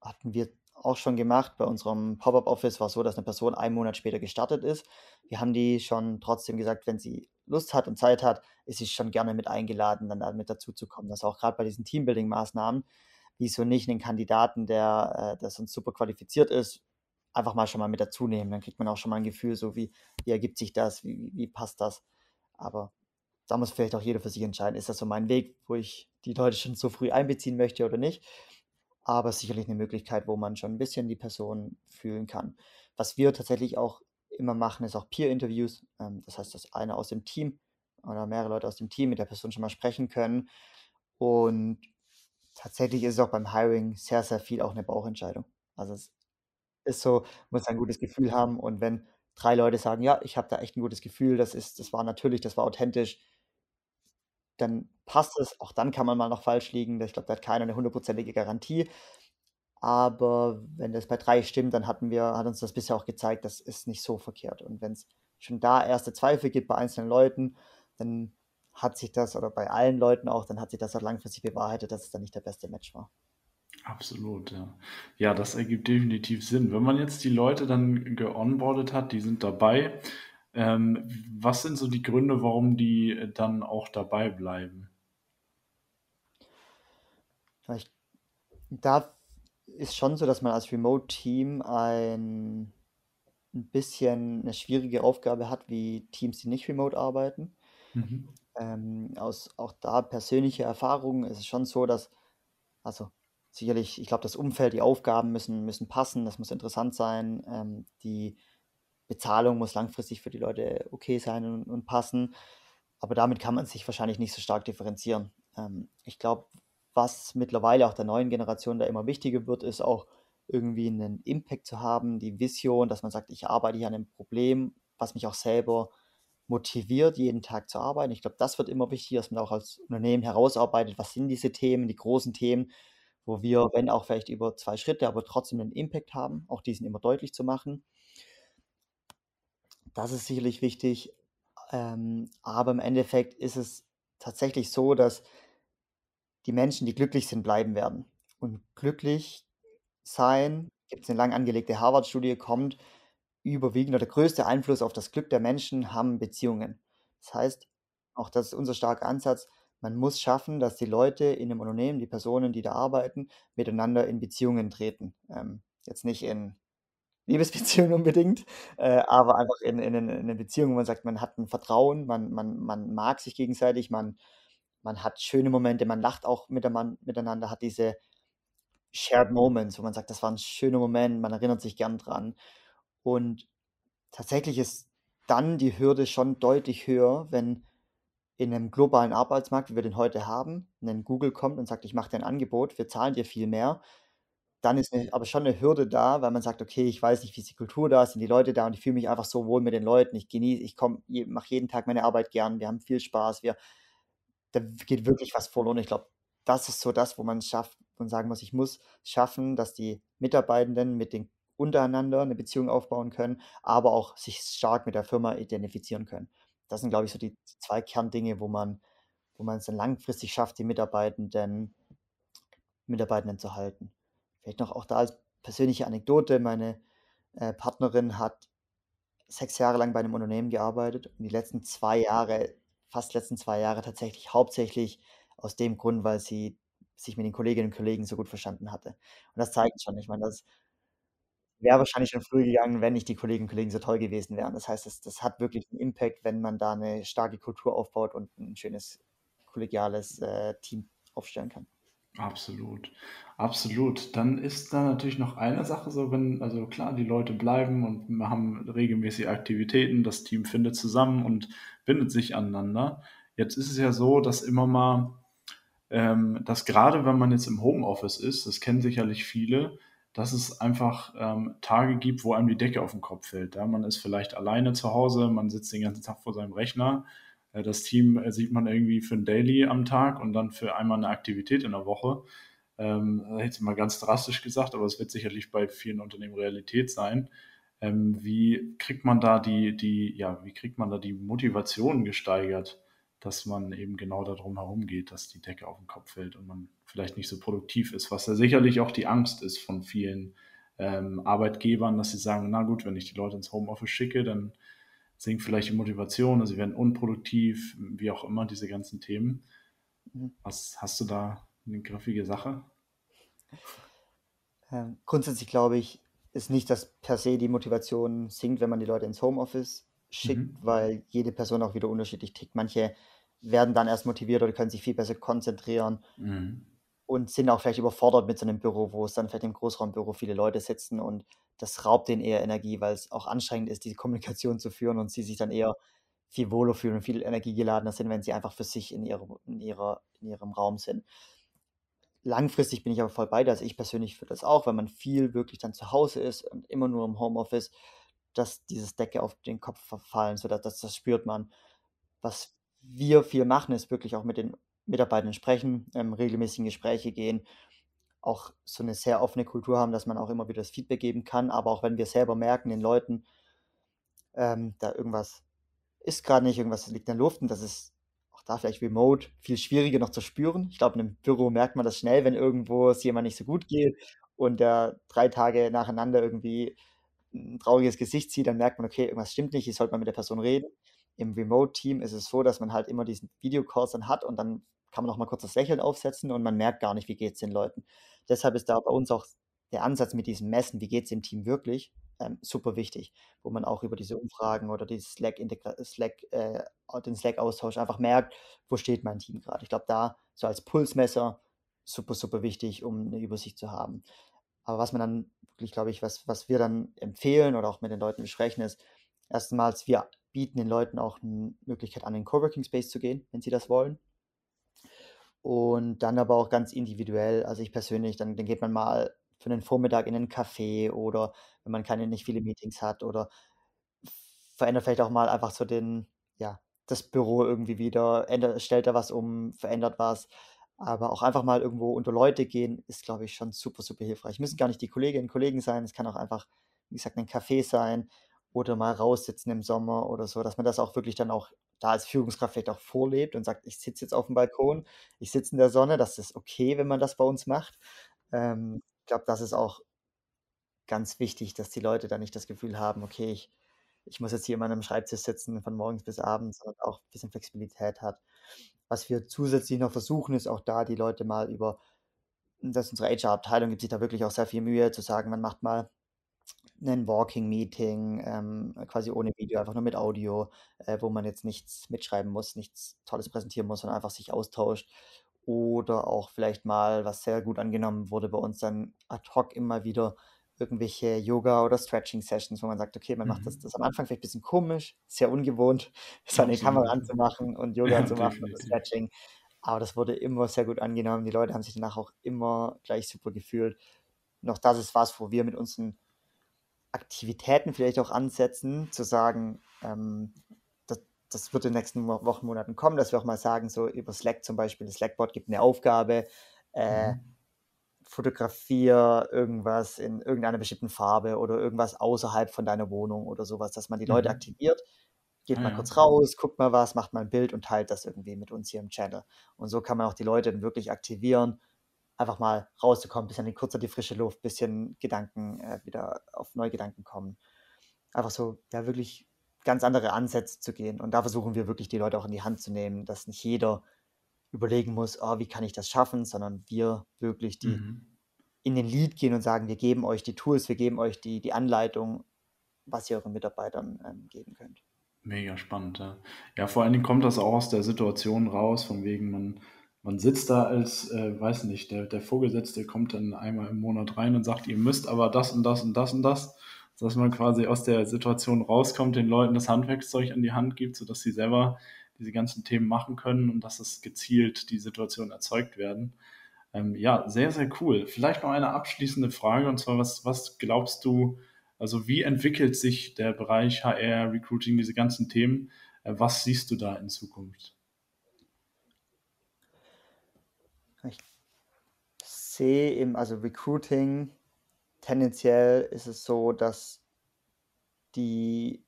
hatten wir auch schon gemacht. Bei unserem Pop-up-Office war es so, dass eine Person einen Monat später gestartet ist. Wir haben die schon trotzdem gesagt, wenn sie Lust hat und Zeit hat, ist sie schon gerne mit eingeladen, dann damit dazu zu kommen. Das auch gerade bei diesen Teambuilding-Maßnahmen, wieso nicht einen Kandidaten, der, äh, der sonst super qualifiziert ist, einfach mal schon mal mit dazu nehmen. Dann kriegt man auch schon mal ein Gefühl, so wie, wie ergibt sich das, wie, wie passt das. Aber da muss vielleicht auch jeder für sich entscheiden, ist das so mein Weg, wo ich die Leute schon so früh einbeziehen möchte oder nicht aber sicherlich eine Möglichkeit, wo man schon ein bisschen die Person fühlen kann. Was wir tatsächlich auch immer machen, ist auch Peer-Interviews. Ähm, das heißt, dass einer aus dem Team oder mehrere Leute aus dem Team mit der Person schon mal sprechen können. Und tatsächlich ist es auch beim Hiring sehr, sehr viel auch eine Bauchentscheidung. Also es ist so, muss ein gutes Gefühl haben. Und wenn drei Leute sagen, ja, ich habe da echt ein gutes Gefühl, das ist, das war natürlich, das war authentisch, dann passt es. Auch dann kann man mal noch falsch liegen. Ich glaube, da hat keiner eine hundertprozentige Garantie. Aber wenn das bei drei stimmt, dann hatten wir, hat uns das bisher auch gezeigt, das ist nicht so verkehrt. Und wenn es schon da erste Zweifel gibt bei einzelnen Leuten, dann hat sich das, oder bei allen Leuten auch, dann hat sich das auch langfristig bewahrheitet, dass es dann nicht der beste Match war. Absolut, ja. Ja, das ergibt definitiv Sinn. Wenn man jetzt die Leute dann geonboardet hat, die sind dabei, ähm, was sind so die Gründe, warum die äh, dann auch dabei bleiben? Da ist schon so, dass man als Remote-Team ein, ein bisschen eine schwierige Aufgabe hat, wie Teams, die nicht remote arbeiten. Mhm. Ähm, aus auch da persönliche Erfahrungen ist es schon so, dass, also sicherlich, ich glaube, das Umfeld, die Aufgaben müssen, müssen passen, das muss interessant sein, ähm, die Bezahlung muss langfristig für die Leute okay sein und, und passen. Aber damit kann man sich wahrscheinlich nicht so stark differenzieren. Ähm, ich glaube, was mittlerweile auch der neuen Generation da immer wichtiger wird, ist auch irgendwie einen Impact zu haben, die Vision, dass man sagt, ich arbeite hier an einem Problem, was mich auch selber motiviert, jeden Tag zu arbeiten. Ich glaube, das wird immer wichtiger, dass man auch als Unternehmen herausarbeitet, was sind diese Themen, die großen Themen, wo wir, wenn auch vielleicht über zwei Schritte, aber trotzdem einen Impact haben, auch diesen immer deutlich zu machen. Das ist sicherlich wichtig. Ähm, aber im Endeffekt ist es tatsächlich so, dass die Menschen, die glücklich sind, bleiben werden. Und glücklich sein, gibt es eine lang angelegte Harvard-Studie, kommt überwiegend oder der größte Einfluss auf das Glück der Menschen haben Beziehungen. Das heißt, auch das ist unser starker Ansatz, man muss schaffen, dass die Leute in einem Unternehmen, die Personen, die da arbeiten, miteinander in Beziehungen treten. Ähm, jetzt nicht in Liebesbeziehungen unbedingt, äh, aber einfach in, in, in eine Beziehung, wo man sagt, man hat ein Vertrauen, man, man, man mag sich gegenseitig, man, man hat schöne Momente, man lacht auch miteinander, hat diese Shared Moments, wo man sagt, das war ein schöner Moment, man erinnert sich gern dran. Und tatsächlich ist dann die Hürde schon deutlich höher, wenn in einem globalen Arbeitsmarkt, wie wir den heute haben, ein Google kommt und sagt, ich mache dir ein Angebot, wir zahlen dir viel mehr, dann ist 'ne aber schon eine Hürde da, weil man sagt: „Okay, ich weiß nicht, wie ist die Kultur da? Sind die Leute da?“ Und ich fühle mich einfach so wohl mit den Leuten. Ich genieße ich komme mache jeden Tag meine Arbeit gern. Wir haben viel Spaß. Wir da geht wirklich was verloren. Ich glaube, das ist so das, wo man schafft und sagen muss: „Ich muss schaffen, dass die Mitarbeitenden mit den untereinander eine Beziehung aufbauen können, aber auch sich stark mit der Firma identifizieren können.“ Das sind, glaube ich, so die 2 Kerndinge, wo man wo man es dann langfristig schafft, die Mitarbeitenden Mitarbeitenden zu halten. Vielleicht noch auch da als persönliche Anekdote, meine, äh, Partnerin hat 6 Jahre lang bei einem Unternehmen gearbeitet und die letzten 2 Jahre fast letzten 2 Jahre tatsächlich hauptsächlich aus dem Grund, weil sie sich mit den Kolleginnen und Kollegen so gut verstanden hatte. Und das zeigt schon, ich meine, das wäre wahrscheinlich schon früher gegangen, wenn nicht die Kolleginnen und Kollegen so toll gewesen wären. Das heißt, das das hat wirklich 'n Impact, wenn man da 'ne starke Kultur aufbaut und 'n schönes kollegiales, äh, Team aufstellen kann. Absolut, absolut. Dann ist da natürlich noch eine Sache so, wenn also klar, die Leute bleiben und wir haben regelmäßig Aktivitäten, das Team findet zusammen und bindet sich aneinander. Jetzt ist es ja so, dass immer mal ähm, dass gerade wenn man jetzt im Homeoffice ist, das kennen sicherlich viele, dass es einfach ähm, Tage gibt, wo einem die Decke auf den Kopf fällt. Ja? Man ist vielleicht alleine zu Hause, man sitzt den ganzen Tag vor seinem Rechner. Äh, das Team äh, sieht man irgendwie für ein Daily am Tag und dann für einmal eine Aktivität in der Woche. Ähm, hätte ich mal ganz drastisch gesagt, aber es wird sicherlich bei vielen Unternehmen Realität sein. Ähm, wie kriegt man da die, die, ja, wie kriegt man da die Motivation gesteigert? dass man eben genau darum herum geht, dass die Decke auf den Kopf fällt und man vielleicht nicht so produktiv ist, was ja sicherlich auch die Angst ist von vielen ähm, Arbeitgebern, dass sie sagen, na gut, wenn ich die Leute ins Homeoffice schicke, dann sinkt vielleicht die Motivation, also sie werden unproduktiv, wie auch immer, diese ganzen Themen. Mhm. Was hast du da eine griffige Sache? Ähm, grundsätzlich glaube ich, ist nicht, dass per se die Motivation sinkt, wenn man die Leute ins Homeoffice schickt, mhm. weil jede Person auch wieder unterschiedlich tickt. Manche werden dann erst motiviert oder können sich viel besser konzentrieren mhm. und sind auch vielleicht überfordert mit so einem Büro, wo es dann vielleicht im Großraumbüro viele Leute sitzen und das raubt denen eher Energie, weil es auch anstrengend ist, diese Kommunikation zu führen und sie sich dann eher viel wohler fühlen und viel energiegeladener sind, wenn sie einfach für sich in, ihre, in, ihrer, in ihrem Raum sind. Langfristig bin ich aber voll bei dir, also ich persönlich für das auch, wenn man viel wirklich dann zu Hause ist und immer nur im Homeoffice, dass dieses Decke auf den Kopf verfallen, so dass das, das spürt man. Was wir viel machen, ist wirklich auch mit den Mitarbeitern sprechen, ähm, regelmäßig in Gespräche gehen, auch so eine sehr offene Kultur haben, dass man auch immer wieder das Feedback geben kann. Aber auch wenn wir selber merken, den Leuten, ähm, da irgendwas ist gerade nicht, irgendwas liegt in der Luft und das ist auch da vielleicht remote viel schwieriger noch zu spüren. Ich glaube, in einem Büro merkt man das schnell, wenn irgendwo es jemand nicht so gut geht und der drei Tage nacheinander irgendwie ein trauriges Gesicht sieht, dann merkt man, okay, irgendwas stimmt nicht, ich sollte mal mit der Person reden. Im Remote-Team ist es so, dass man halt immer diesen Videocalls dann hat und dann kann man auch mal kurz das Lächeln aufsetzen und man merkt gar nicht, wie geht es den Leuten. Deshalb ist da bei uns auch der Ansatz mit diesem Messen, wie geht es dem Team wirklich, ähm, super wichtig, wo man auch über diese Umfragen oder dieses Slack, Slack äh, den Slack-Austausch einfach merkt, wo steht mein Team gerade. Ich glaube, da so als Pulsmesser super, super wichtig, um eine Übersicht zu haben. Aber was man dann wirklich, glaube ich, was, was wir dann empfehlen oder auch mit den Leuten besprechen, ist, erstmals, wir bieten den Leuten auch eine Möglichkeit an, den Coworking Space zu gehen, wenn sie das wollen. Und dann aber auch ganz individuell, also ich persönlich, dann, dann geht man mal für 'nen Vormittag in 'nen Café oder wenn man keine nicht viele Meetings hat oder verändert vielleicht auch mal einfach so den ja, das Büro irgendwie wieder, änder stellt da was um, verändert was. Aber auch einfach mal irgendwo unter Leute gehen, ist, glaube ich, schon super, super hilfreich. Müssen gar nicht die Kolleginnen und Kollegen sein. Es kann auch einfach, wie gesagt, 'nen Café sein oder mal raussitzen im Sommer oder so, dass man das auch wirklich dann auch da als Führungskraft vielleicht auch vorlebt und sagt: „Ich sitze jetzt aufm Balkon, ich sitze in der Sonne.“ Das ist okay, wenn man das bei uns macht. Ähm, ich glaube, das ist auch ganz wichtig, dass die Leute da nicht das Gefühl haben: „Okay, ich ich muss jetzt hier immer an 'nem Schreibtisch sitzen von morgens bis abends“, sondern auch bisschen Flexibilität hat. Was wir zusätzlich noch versuchen, ist auch da die Leute mal über dass unsere HR-Abteilung gibt sich da wirklich auch sehr viel Mühe zu sagen, man macht mal 'nen Walking Meeting, ähm, quasi ohne Video, einfach nur mit Audio, äh, wo man jetzt nichts mitschreiben muss, nichts Tolles präsentieren muss, sondern einfach sich austauscht. Oder auch vielleicht mal, was sehr gut angenommen wurde bei uns, dann ad hoc immer wieder irgendwelche Yoga oder Stretching Sessions, wo man sagt: „Okay, man macht das Mhm. das am Anfang vielleicht bisschen komisch, sehr ungewohnt, seine Kamera Absolut. anzumachen und Yoga Ja, zu machen oder definitiv. Stretching. Aber das wurde immer sehr gut angenommen. Die Leute haben sich danach auch immer gleich super gefühlt. Und auch das ist was, wo wir mit unseren Aktivitäten vielleicht auch ansetzen, zu sagen, ähm, das das wird in den nächsten Wo Wochen, Monaten kommen, dass wir auch mal sagen, so über Slack zum Beispiel, das Slack-Bot gibt 'ne Aufgabe, äh, Mhm. fotografiere irgendwas in irgendeiner bestimmten Farbe oder irgendwas außerhalb von deiner Wohnung oder so was, dass man die Leute Mhm. aktiviert. Geht Ah mal kurz raus, guckt mal was, macht mal 'n Bild und teilt das irgendwie mit uns hier im Channel. Und so kann man auch die Leute dann wirklich aktivieren, einfach mal rauszukommen, bisschen in kurz an die frische Luft, bisschen Gedanken äh, wieder auf neue Gedanken kommen. Einfach so, ja, wirklich ganz andere Ansätze zu gehen. Und da versuchen wir wirklich, die Leute auch in die Hand zu nehmen, dass nicht jeder überlegen muss: „Oh, wie kann ich das schaffen?“, sondern wir wirklich die Mhm. in den Lead gehen und sagen: „Wir geben euch die Tools, wir geben euch die die Anleitung, was ihr euren Mitarbeitern, ähm, geben könnt.“ Mega spannend, ja. Ja, vor allen Dingen kommt das auch aus der Situation raus, von wegen man man sitzt da als, äh, weiß nicht, der der Vorgesetzte kommt dann einmal im Monat rein und sagt: „Ihr müsst aber das und das und das und das.“ Dass man quasi aus der Situation rauskommt, den Leuten das Handwerkszeug an die Hand gibt, sodass sie selber diese ganzen Themen machen können und dass es gezielt die Situationen erzeugt werden. Ähm, ja, sehr, sehr cool. Vielleicht noch eine abschließende Frage, und zwar, was was glaubst du also, wie entwickelt sich der Bereich HR, Recruiting, diese ganzen Themen? Äh, was siehst du da in Zukunft? Ich sehe im also, Recruiting tendenziell ist es so, dass die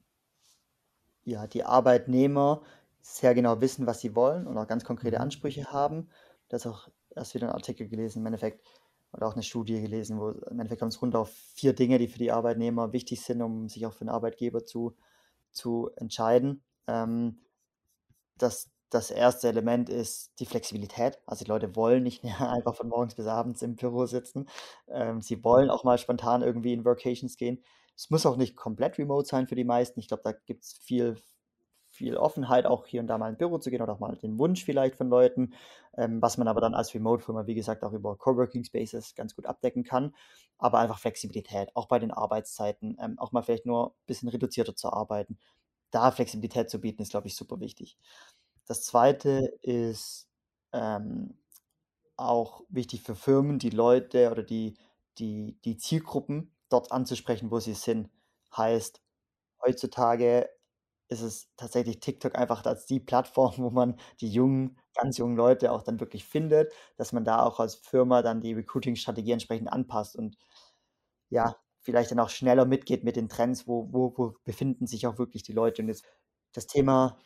ja, die Arbeitnehmer sehr genau wissen, was sie wollen und auch ganz konkrete Mhm. Ansprüche haben. Da ist auch erst wieder 'n Artikel gelesen im Endeffekt oder auch 'ne Studie gelesen, wo im Endeffekt kommt's runter auf 4 Dinge, die für die Arbeitnehmer wichtig sind, um sich auch für 'n Arbeitgeber zu zu entscheiden. Ähm, das das 1. Element ist die Flexibilität. Also, die Leute wollen nicht mehr einfach von morgens bis abends im Büro sitzen. Ähm, sie wollen auch mal spontan irgendwie in Workations gehen. Es muss auch nicht komplett remote sein für die meisten. Ich glaube, da gibt's viel viel Offenheit, auch hier und da mal ins Büro zu gehen oder auch mal den Wunsch vielleicht von Leuten, ähm, was man aber dann als Remote-Firma, wie gesagt, auch über Coworking Spaces ganz gut abdecken kann. Aber einfach Flexibilität, auch bei den Arbeitszeiten, ähm, auch mal vielleicht nur bisschen reduzierter zu arbeiten. Da Flexibilität zu bieten, ist, glaube ich, super wichtig. Das 2. ist, ähm, auch wichtig für Firmen, die Leute oder die die die Zielgruppen dort anzusprechen, wo sie sind. Heißt, heutzutage ist es tatsächlich TikTok einfach als die Plattform, wo man die jungen ganz jungen Leute auch dann wirklich findet, dass man da auch als Firma dann die Recruiting-Strategie entsprechend anpasst und ja, vielleicht dann auch schneller mitgeht mit den Trends, wo wo wo befinden sich auch wirklich die Leute. Und jetzt das Thema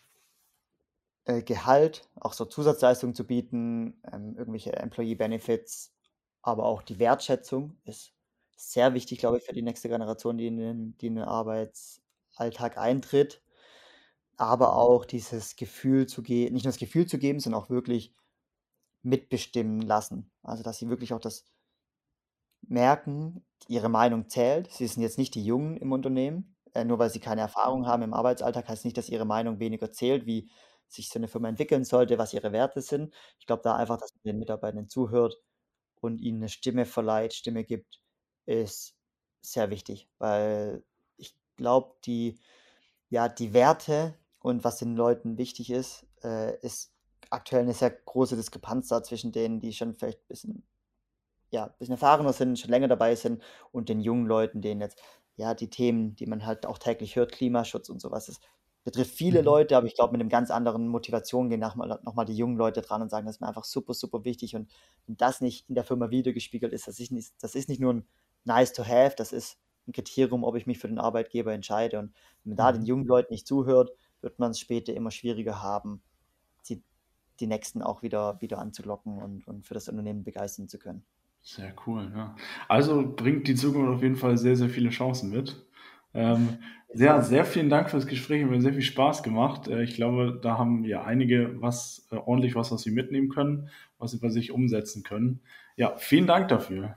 äh, Gehalt, auch so Zusatzleistungen zu bieten, ähm, irgendwelche Employee Benefits, aber auch die Wertschätzung ist sehr wichtig, glaube ich, für die nächste Generation, die in den die in den Arbeitsalltag eintritt. Aber auch dieses Gefühl zu ge nicht nur das Gefühl zu geben, sondern auch wirklich mitbestimmen lassen. Also, dass sie wirklich auch das merken, ihre Meinung zählt. Sie sind jetzt nicht die Jungen im Unternehmen. Äh, nur weil sie keine Erfahrung haben im Arbeitsalltag, heißt nicht, dass ihre Meinung weniger zählt, wie sich so 'ne Firma entwickeln sollte, was ihre Werte sind. Ich glaube da einfach, dass man den Mitarbeitenden zuhört und ihnen 'ne Stimme verleiht, Stimme gibt, ist sehr wichtig, weil ich glaube, die ja, die Werte und was den Leuten wichtig ist, äh, ist aktuell 'ne sehr große Diskrepanz da zwischen denen, die schon vielleicht bisschen ja, ein bisschen erfahrener sind, schon länger dabei sind und den jungen Leuten, denen jetzt, ja, die Themen, die man halt auch täglich hört, Klimaschutz und sowas, das betrifft viele mhm. Leute, aber ich glaube, mit einem ganz anderen Motivation gehen nochmal noch mal die jungen Leute dran und sagen, das ist mir einfach super, super wichtig und wenn das nicht in der Firma wiedergespiegelt ist, das ist nicht, das ist nicht nur ein nice to have, das ist ein Kriterium, ob ich mich für den Arbeitgeber entscheide. Und wenn man da den mhm. jungen Leuten nicht zuhört, wird man es später immer schwieriger haben, die, die Nächsten auch wieder, wieder anzulocken und, und für das Unternehmen begeistern zu können. Sehr cool, ja. Also bringt die Zukunft auf jeden Fall sehr, sehr viele Chancen mit. Ähm, sehr, sehr vielen Dank für das Gespräch. Mir sehr viel Spaß gemacht. Äh, ich glaube, da haben ja einige was, äh, ordentlich was, was sie mitnehmen können, was sie bei sich umsetzen können. Ja, vielen Dank dafür.